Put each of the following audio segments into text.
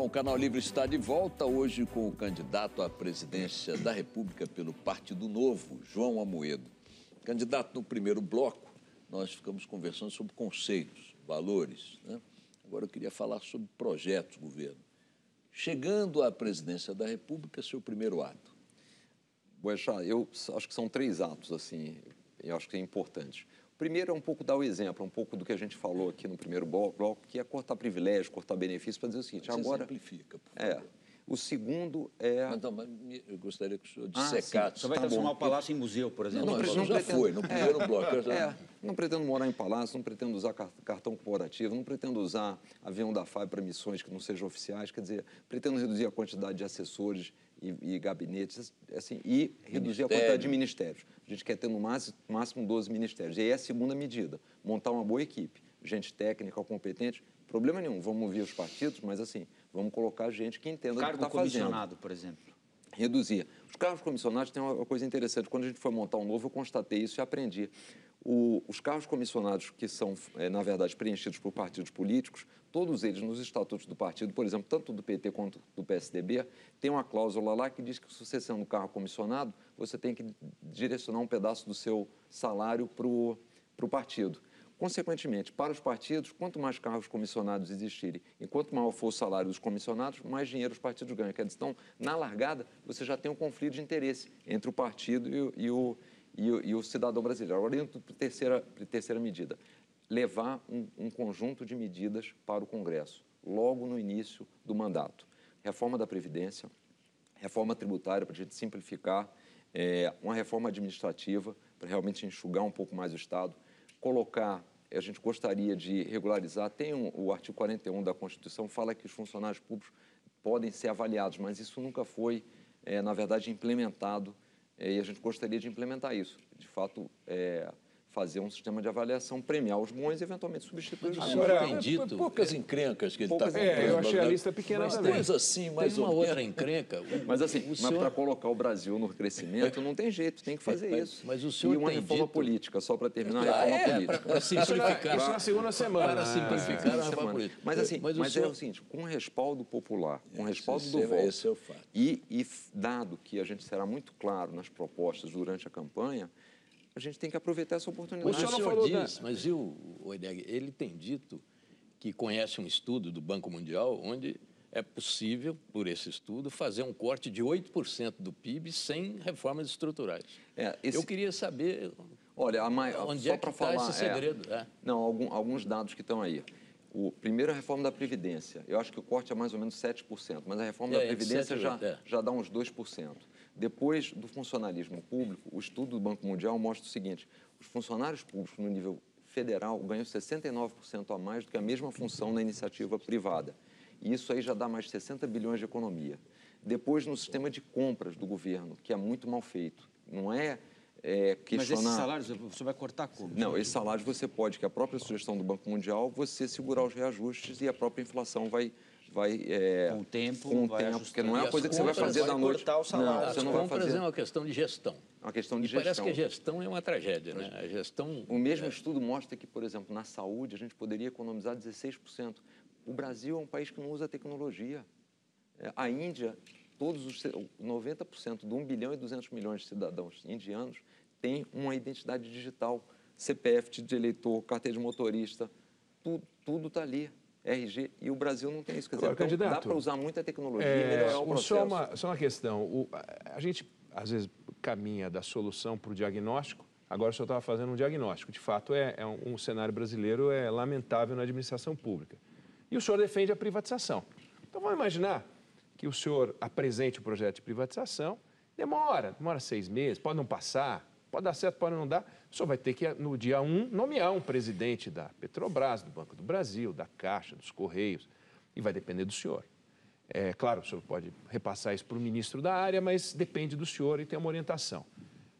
Bom, o Canal Livre está de volta hoje com o candidato à presidência da República pelo Partido Novo, João Amoedo. Candidato, no primeiro bloco, nós ficamos conversando sobre conceitos, valores. Né? Agora eu queria falar sobre projetos, governo. Chegando à presidência da República, seu primeiro ato. Boechat, eu acho que são três atos, assim, eu acho que é importante. Primeiro é um pouco dar o exemplo, um pouco do que a gente falou aqui no primeiro bloco, que é cortar privilégios, cortar benefícios, para dizer o seguinte, Você agora... simplifica, por É. O segundo é... Mas, não, mas eu gostaria que o senhor Ah, dissecasse. Você vai Tá transformar bom. o palácio em museu, por exemplo. Não, pre- isso não já pretendo- foi, no primeiro bloco. eu já- É, não pretendo morar em palácio, não pretendo usar car- cartão corporativo, não pretendo usar avião da FAB para missões que não sejam oficiais, quer dizer, pretendo reduzir a quantidade de assessores e, e gabinetes, assim, e reduzir a quantidade de ministérios. A gente quer ter no máximo, máximo 12 ministérios. E aí é a segunda medida, montar uma boa equipe, gente técnica, competente, problema nenhum, vamos ouvir os partidos, mas assim, vamos colocar gente que entenda o que está fazendo comissionado, por exemplo. reduzir. Os carros comissionados têm uma coisa interessante. Quando a gente foi montar um novo, eu constatei isso e aprendi. O- os carros comissionados que são, eh, na verdade, preenchidos por partidos políticos, todos eles nos estatutos do partido, por exemplo, tanto do PT quanto do PSDB, tem uma cláusula lá que diz que se você sendo um carro comissionado, você tem que direcionar um pedaço do seu salário para o partido. Consequentemente, para os partidos, quanto mais carros comissionados existirem e quanto maior for o salário dos comissionados, mais dinheiro os partidos ganham. Quer dizer, Então, na largada, você já tem um conflito de interesse entre o partido e o, e o, e o, e o cidadão brasileiro. Agora, para a terceira, terceira medida, levar um, um conjunto de medidas para o Congresso, logo no início do mandato. Reforma da Previdência, reforma tributária para a gente simplificar, é, uma reforma administrativa para realmente enxugar um pouco mais o Estado, colocar, a gente gostaria de regularizar, tem um, o artigo 41 da Constituição, fala que os funcionários públicos podem ser avaliados, mas isso nunca foi, é, na verdade, implementado é, e a gente gostaria de implementar isso, de fato, é, fazer um sistema de avaliação, premiar os bons e eventualmente substituir os Mas senhor Agora, tem dito... Poucas encrencas que ele está Poucas É, eu achei a lista pequena Mas também. coisa assim, mais Tem uma outra encrenca. Mas assim, mas senhor- para colocar o Brasil no crescimento, não tem jeito, tem que fazer Mas- isso. mas o senhor e uma tem reforma dito- política, só para terminar, Ah, a reforma é, política. para simplificar. Isso na segunda semana. Para Ah, simplificar a Semana. reforma política. Mas assim, mas, o é senhor- o seguinte, com respaldo popular, com respaldo esse do é- voto, esse é o fato. E, e dado que a gente será muito claro nas propostas durante a campanha, a gente tem que aproveitar essa oportunidade. Mas senhor o não senhor falou da- diz, mas e o Oideg, ele tem dito que conhece um estudo do Banco Mundial onde é possível, por esse estudo, fazer um corte de 8% do PIB sem reformas estruturais. É, esse- Eu queria saber Olha, a mai... onde só é que para está falar, esse é. segredo. é. Não, algum- alguns dados que estão aí. O primeiro é a reforma da Previdência. Eu acho que o corte é mais ou menos 7%, mas a reforma É, da entre Previdência 7 e já, 8, é. já dá uns 2%. Depois do funcionalismo público, o estudo do Banco Mundial mostra o seguinte: os funcionários públicos no nível federal ganham 69% a mais do que a mesma função na iniciativa privada. E isso aí já dá mais de 60 bilhões de economia. Depois, no sistema de compras do governo, que é muito mal feito. Não é, é Mas questionar... esses salários você vai cortar como? Não, esse salário você pode, que a própria sugestão do Banco Mundial, você segurar os reajustes e a própria inflação vai... vai é, Com o tempo, com o vai tempo, porque não é uma coisa que você vai fazer da noite. cortar o salário. Não, você não vai compras fazer. é uma questão de gestão. É uma questão de E parece gestão. que a gestão é uma tragédia, né? A gestão... O mesmo estudo mostra que, por exemplo, na saúde a gente poderia economizar 16%. O Brasil é um país que não usa tecnologia. É, A Índia, todos os ce- 90% de 1 bilhão e 200 milhões de cidadãos indianos têm uma identidade digital, CPF de eleitor, carteira de motorista, tu- tudo está ali. RG, e o Brasil não tem isso. Quer dizer, Agora, então, dá para usar muita tecnologia e É, melhorar o processo. só, uma, só uma questão. O- a, a gente, às vezes, caminha da solução para o diagnóstico. Agora, o senhor estava fazendo um diagnóstico. De fato, é, é um, um cenário brasileiro é lamentável na administração pública. E o senhor defende a privatização. Então, vamos imaginar que o senhor apresente o projeto de privatização. Demora, demora seis meses, pode não passar, pode dar certo, pode não dar. O senhor vai ter que, no dia 1, nomear um presidente da Petrobras, do Banco do Brasil, da Caixa, dos Correios, e vai depender do senhor. É claro, o senhor pode repassar isso para o ministro da área, mas depende do senhor e tem uma orientação.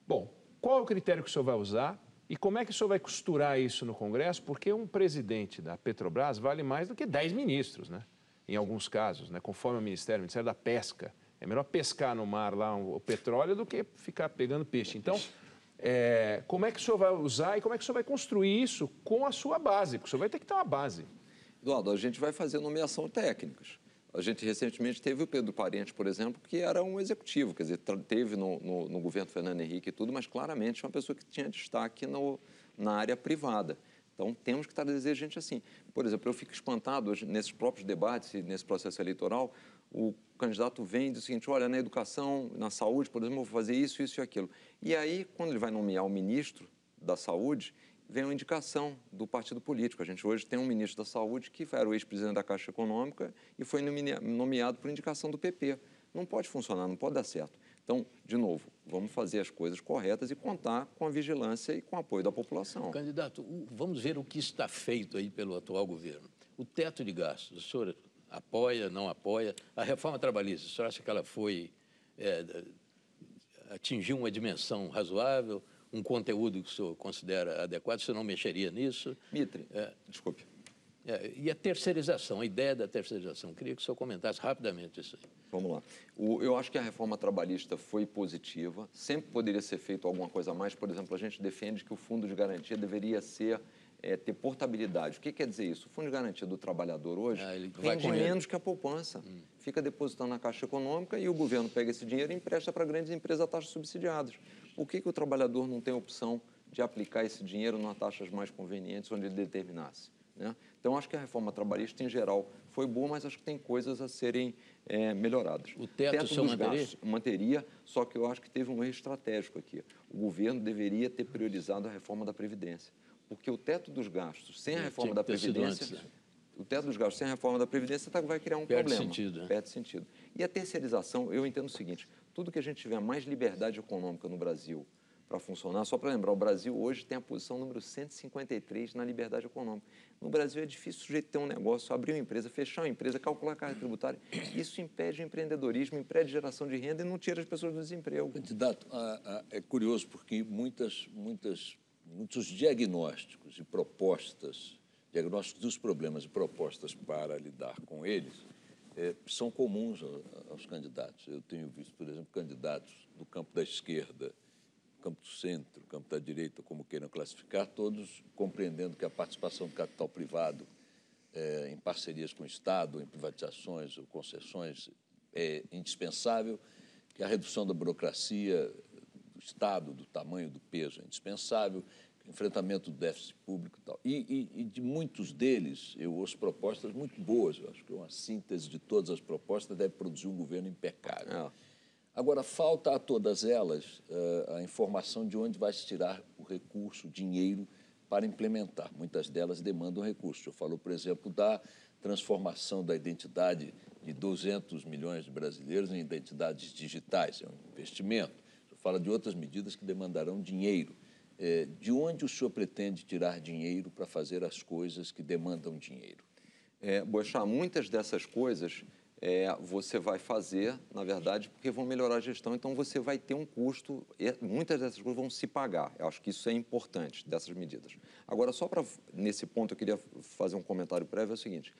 Bom, qual é o critério que o senhor vai usar e como é que o senhor vai costurar isso no Congresso? Porque um presidente da Petrobras vale mais do que 10 ministros, né? Em alguns casos, né? conforme o Ministério, o Ministério da Pesca. É melhor pescar no mar lá o petróleo do que ficar pegando peixe. Então, é, como é que o senhor vai usar e como é que o senhor vai construir isso com a sua base? Porque o senhor vai ter que ter uma base. Eduardo, a gente vai fazer nomeação técnicas. A gente recentemente teve o Pedro Parente, por exemplo, que era um executivo, quer dizer, teve no, no, no governo Fernando Henrique e tudo, mas claramente uma pessoa que tinha destaque no, na área privada. Então, temos que trazer gente assim. Por exemplo, eu fico espantado hoje, nesses próprios debates e nesse processo eleitoral, o candidato vem e diz o seguinte, olha, na educação, na saúde, por exemplo, vou fazer isso, isso e aquilo. E aí, quando ele vai nomear o ministro da saúde, vem uma indicação do partido político. A gente hoje tem um ministro da Saúde que era o ex-presidente da Caixa Econômica e foi nomeado por indicação do PP. Não pode funcionar, não pode dar certo. Então, de novo, vamos fazer as coisas corretas e contar com a vigilância e com o apoio da população. Candidato, vamos ver o que está feito aí pelo atual governo. O teto de gastos, o senhor apoia, não apoia? A reforma trabalhista, o senhor acha que ela foi. é, atingiu uma dimensão razoável, um conteúdo que o senhor considera adequado? O senhor não mexeria nisso? Mitre, É. desculpe. É, e a terceirização, a ideia da terceirização? Queria que o senhor comentasse rapidamente isso aí. Vamos lá. O- eu acho que a reforma trabalhista foi positiva. Sempre poderia ser feito alguma coisa a mais. Por exemplo, a gente defende que o fundo de garantia deveria ser é, ter portabilidade. O que quer dizer isso? O fundo de garantia do trabalhador hoje Ah, rende menos que a poupança. Fica depositando na Caixa Econômica e o governo pega esse dinheiro e empresta para grandes empresas a taxas subsidiadas. Por que, que o trabalhador não tem opção de aplicar esse dinheiro nas taxas mais convenientes onde ele determinasse? né? Então, acho que a reforma trabalhista, em geral, foi boa, mas acho que tem coisas a serem é, melhoradas. O teto o senhor dos manteria? gastos, manteria, só que eu acho que teve um erro estratégico aqui. O governo deveria ter priorizado a reforma da Previdência. Porque o teto dos gastos, sem a É, reforma da Previdência, antes, né? o teto dos gastos sem a reforma da Previdência tá- vai criar um Perde problema. sentido, né? Perde sentido. E a terceirização, eu entendo o seguinte, tudo que a gente tiver mais liberdade econômica no Brasil para funcionar, só para lembrar, o Brasil hoje tem a posição número 153 na liberdade econômica. No Brasil é difícil o sujeito ter um negócio, abrir uma empresa, fechar uma empresa, calcular a carga tributária. Isso impede o empreendedorismo, impede geração de renda e não tira as pessoas do desemprego. Candidato, é curioso porque muitas, muitas, muitos diagnósticos e propostas, diagnósticos dos problemas e propostas para lidar com eles, eh, são comuns aos candidatos. Eu tenho visto, por exemplo, candidatos do campo da esquerda, campo do centro, campo da direita, como queiram classificar, todos compreendendo que a participação do capital privado eh, em parcerias com o Estado, em privatizações ou concessões, é indispensável, que a redução da burocracia Estado, do tamanho, do peso, é indispensável, enfrentamento do déficit público e tal. E, e, e de muitos deles, eu ouço propostas muito boas, eu acho que uma síntese de todas as propostas deve produzir um governo impecável. É. Agora, falta a todas elas eh, a informação de onde vai se tirar o recurso, o dinheiro para implementar. Muitas delas demandam recurso. O senhor falou, por exemplo, da transformação da identidade de 200 milhões de brasileiros em identidades digitais. É um investimento. Fala de outras medidas que demandarão dinheiro. Eh, de onde o senhor pretende tirar dinheiro para fazer as coisas que demandam dinheiro? É, Boechat, muitas dessas coisas é, você vai fazer, na verdade, porque vão melhorar a gestão, então você vai ter um custo, muitas dessas coisas vão se pagar. Eu acho que isso é importante, dessas medidas. Agora, só para, nesse ponto, eu queria fazer um comentário prévio, é o seguinte,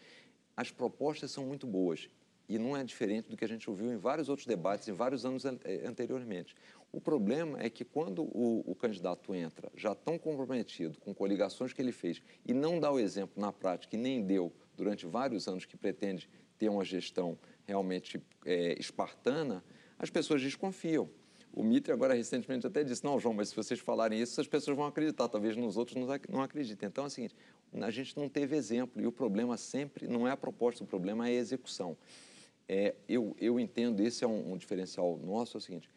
as propostas são muito boas, e não é diferente do que a gente ouviu em vários outros debates, em vários anos an- eh, anteriormente. O problema é que quando o, o candidato entra já tão comprometido com coligações que ele fez e não dá o exemplo na prática e nem deu durante vários anos que pretende ter uma gestão realmente eh, espartana, as pessoas desconfiam. O Mitre agora recentemente até disse, não, João, mas se vocês falarem isso, as pessoas vão acreditar, talvez nos outros não acreditem. Então, é o seguinte, a gente não teve exemplo e o problema sempre não é a proposta, o problema é a execução. É, eu, eu entendo, esse é um, um diferencial nosso, é o seguinte,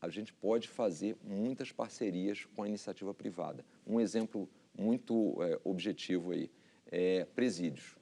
a gente pode fazer muitas parcerias com a iniciativa privada. Um exemplo muito é, objetivo aí é presídios.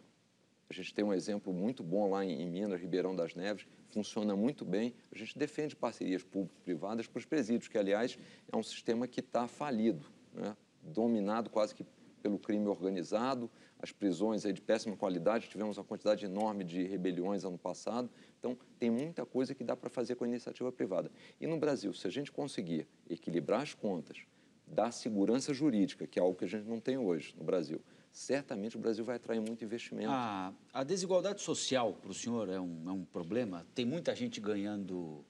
A gente tem um exemplo muito bom lá em, em Minas, Ribeirão das Neves, funciona muito bem. A gente defende parcerias público-privadas para os presídios, que, aliás, é um sistema que está falido, né? dominado quase que pelo crime organizado, as prisões de péssima qualidade, tivemos uma quantidade enorme de rebeliões ano passado. Então, tem muita coisa que dá para fazer com a iniciativa privada. E no Brasil, se a gente conseguir equilibrar as contas, dar segurança jurídica, que é algo que a gente não tem hoje no Brasil, certamente o Brasil vai atrair muito investimento. A, a desigualdade social para o senhor é um, é um problema? Tem muita gente ganhando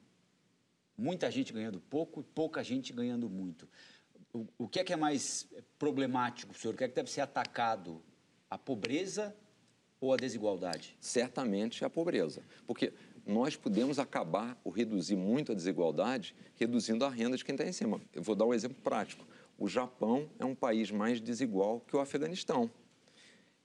muita gente ganhando pouco e pouca gente ganhando muito. O, que é que é mais problemático senhor? O que é que deve ser atacado? A pobreza Ou a desigualdade? Certamente a pobreza. Porque nós podemos acabar ou reduzir muito a desigualdade reduzindo a renda de quem está em cima. Eu vou dar um exemplo prático. O Japão é um país mais desigual que o Afeganistão.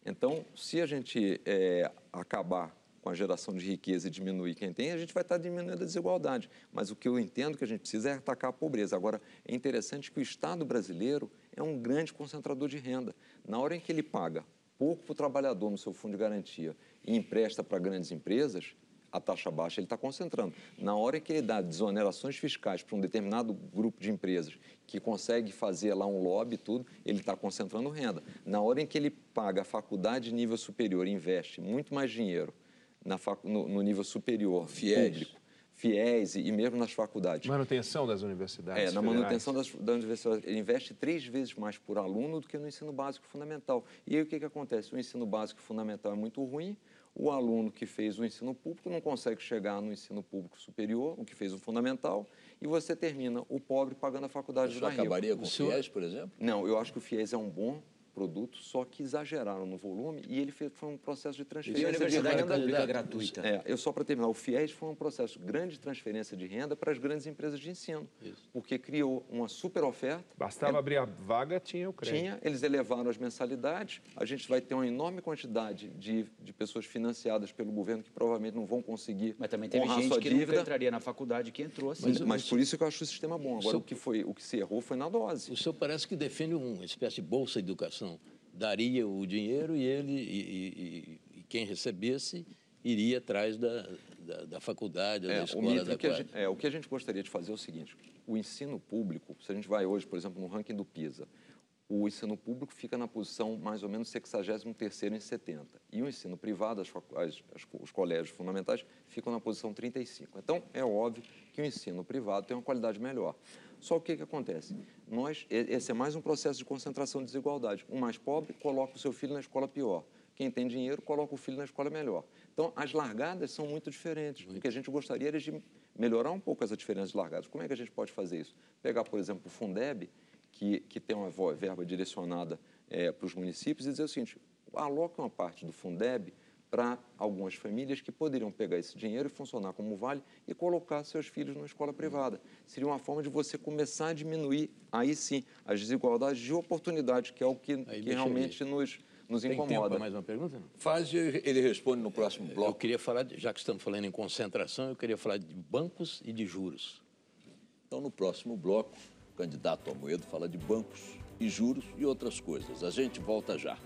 Então, se a gente é, acabar com a geração de riqueza e diminuir quem tem, a gente vai estar diminuindo a desigualdade. Mas o que eu entendo que a gente precisa é atacar a pobreza. Agora, é interessante que o Estado brasileiro é um grande concentrador de renda. Na hora em que ele paga pouco para o trabalhador no seu fundo de garantia e empresta para grandes empresas, a taxa baixa ele está concentrando. Na hora que ele dá desonerações fiscais para um determinado grupo de empresas que consegue fazer lá um lobby e tudo, ele está concentrando renda. Na hora em que ele paga a faculdade de nível superior e investe muito mais dinheiro na fac... no, no, nível superior, Fiéis. público, fiéis e, mesmo nas faculdades. Manutenção das universidades. É, na manutenção das, das universidades. Ele investe três vezes mais por aluno do que no ensino básico fundamental. E aí o que, que acontece? O ensino básico fundamental é muito ruim, o aluno que fez o ensino público não consegue chegar no ensino público superior, o que fez o fundamental, e você termina o pobre pagando a faculdade Isso acabaria com o FIES, por exemplo? Não, eu acho que o FIES é um bom produto, só que exageraram no volume e ele fez, foi um processo de transferência e a universidade de renda pública gratuita. É, eu só para terminar, o FIES foi um processo de grande transferência de renda para as grandes empresas de ensino, Isso. porque criou uma super oferta. Bastava é, abrir a vaga, tinha o crédito. Tinha, eles elevaram as mensalidades, a gente vai ter uma enorme quantidade de, de pessoas financiadas pelo governo que provavelmente não vão conseguir Mas também teve honrar gente que dívida. nunca entraria na faculdade que entrou assim. Mas, mas por isso que eu acho o sistema bom. Agora, o, o que, foi, o que se errou foi na dose. O senhor parece que defende uma espécie de bolsa de educação daria o dinheiro e ele e, e, e quem recebesse iria atrás da, da, da faculdade, é, da escola da que gente, é, o que a gente gostaria de fazer é o seguinte: o ensino público, se a gente vai hoje, por exemplo, no ranking do PISA, o ensino público fica na posição mais ou menos 63 em 70. E o ensino privado, as, as, as, os colégios fundamentais, ficam na posição 35. Então, é óbvio que o ensino privado tem uma qualidade melhor. Só o que, que acontece? Nós, esse é mais um processo de concentração de desigualdade. O mais pobre coloca o seu filho na escola pior. Quem tem dinheiro coloca o filho na escola melhor. Então, as largadas são muito diferentes. Muito. O que a gente gostaria era de melhorar um pouco essa diferença de largadas. Como é que a gente pode fazer isso? Pegar, por exemplo, o Fundeb, que, que tem uma verba direcionada é, para os municípios, e dizer o seguinte, aloque uma parte do Fundeb para algumas famílias que poderiam pegar esse dinheiro e funcionar como vale e colocar seus filhos na escola privada. Seria uma forma de você começar a diminuir, aí sim, as desigualdades de oportunidade, que é o que, que realmente nos, nos Tem incomoda. Tempo mais uma pergunta? Faz, ele responde no próximo bloco. Eu queria falar, de, já que estamos falando em concentração, eu queria falar de bancos e de juros. Então, no próximo bloco, o candidato Amoedo fala de bancos e juros e outras coisas. A gente volta já.